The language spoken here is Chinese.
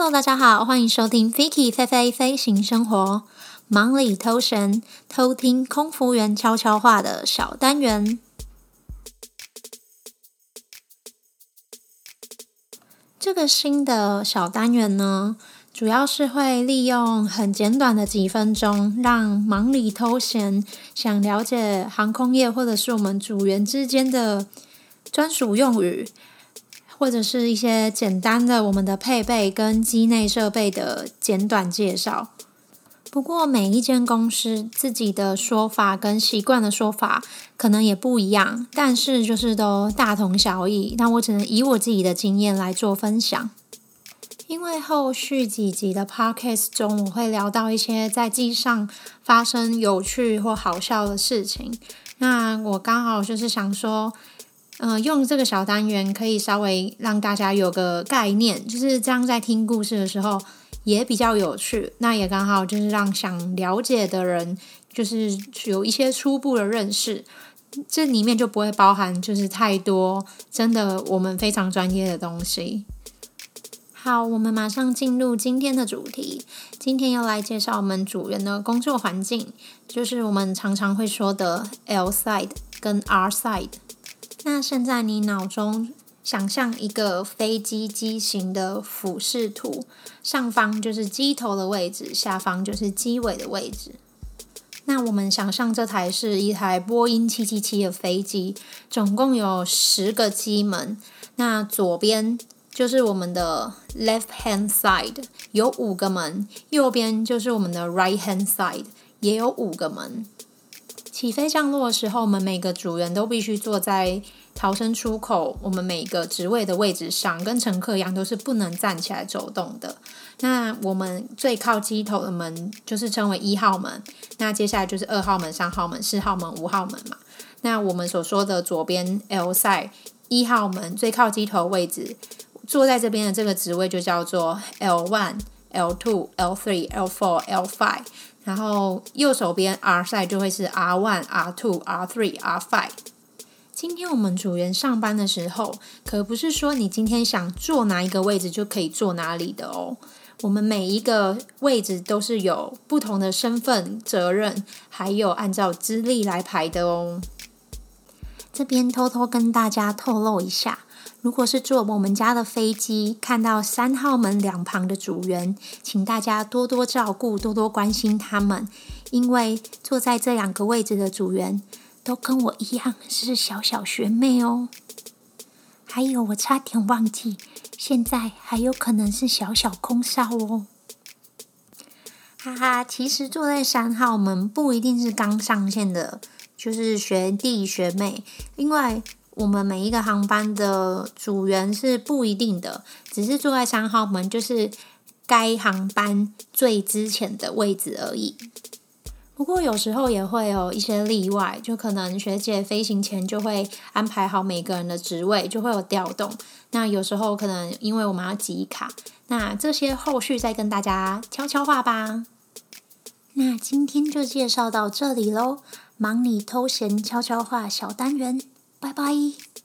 Hello，大家好，欢迎收听 Vicky 飞飞飞行生活，忙里偷闲，偷听空服员悄悄话的小单元。这个新的小单元呢，主要是会利用很简短的几分钟，让忙里偷闲想了解航空业或者是我们组员之间的专属用语，或者是一些简单的我们的配备跟机内设备的简短介绍。不过每一间公司自己的说法跟习惯的说法可能也不一样，但是就是都大同小异。那我只能以我自己的经验来做分享。因为后续几集的 podcast 中，我会聊到一些在机上发生有趣或好笑的事情。那我刚好就是想说，嗯、呃，用这个小单元可以稍微让大家有个概念，就是这样在听故事的时候也比较有趣。那也刚好就是让想了解的人，就是有一些初步的认识。这里面就不会包含就是太多真的我们非常专业的东西。好，我们马上进入今天的主题。今天要来介绍我们主人的工作环境，就是我们常常会说的 L side 跟 R side。那现在你脑中想象一个飞机机型的俯视图，上方就是机头的位置，下方就是机尾的位置。那我们想象这台是一台波音七七七的飞机，总共有十个机门。那左边。就是我们的 left hand side 有五个门，右边就是我们的 right hand side 也有五个门。起飞降落的时候，我们每个组员都必须坐在逃生出口，我们每个职位的位置上，跟乘客一样，都是不能站起来走动的。那我们最靠机头的门就是称为一号门，那接下来就是二号门、三号门、四号门、五号门嘛。那我们所说的左边 L 塞一号门最靠机头位置。坐在这边的这个职位就叫做 L one、L two、L three、L four、L five，然后右手边 R 系就会是 R one、R two、R three、R five。今天我们组员上班的时候，可不是说你今天想坐哪一个位置就可以坐哪里的哦。我们每一个位置都是有不同的身份、责任，还有按照资历来排的哦。这边偷偷跟大家透露一下。如果是坐我们家的飞机，看到三号门两旁的组员，请大家多多照顾，多多关心他们，因为坐在这两个位置的组员都跟我一样是小小学妹哦。还有，我差点忘记，现在还有可能是小小空少哦。哈哈，其实坐在三号门不一定是刚上线的，就是学弟学妹，因为。我们每一个航班的组员是不一定的，只是坐在三号门，就是该航班最之前的位置而已。不过有时候也会有一些例外，就可能学姐飞行前就会安排好每个人的职位，就会有调动。那有时候可能因为我们要集卡，那这些后续再跟大家悄悄话吧。那今天就介绍到这里喽，忙里偷闲悄悄话小单元。拜拜。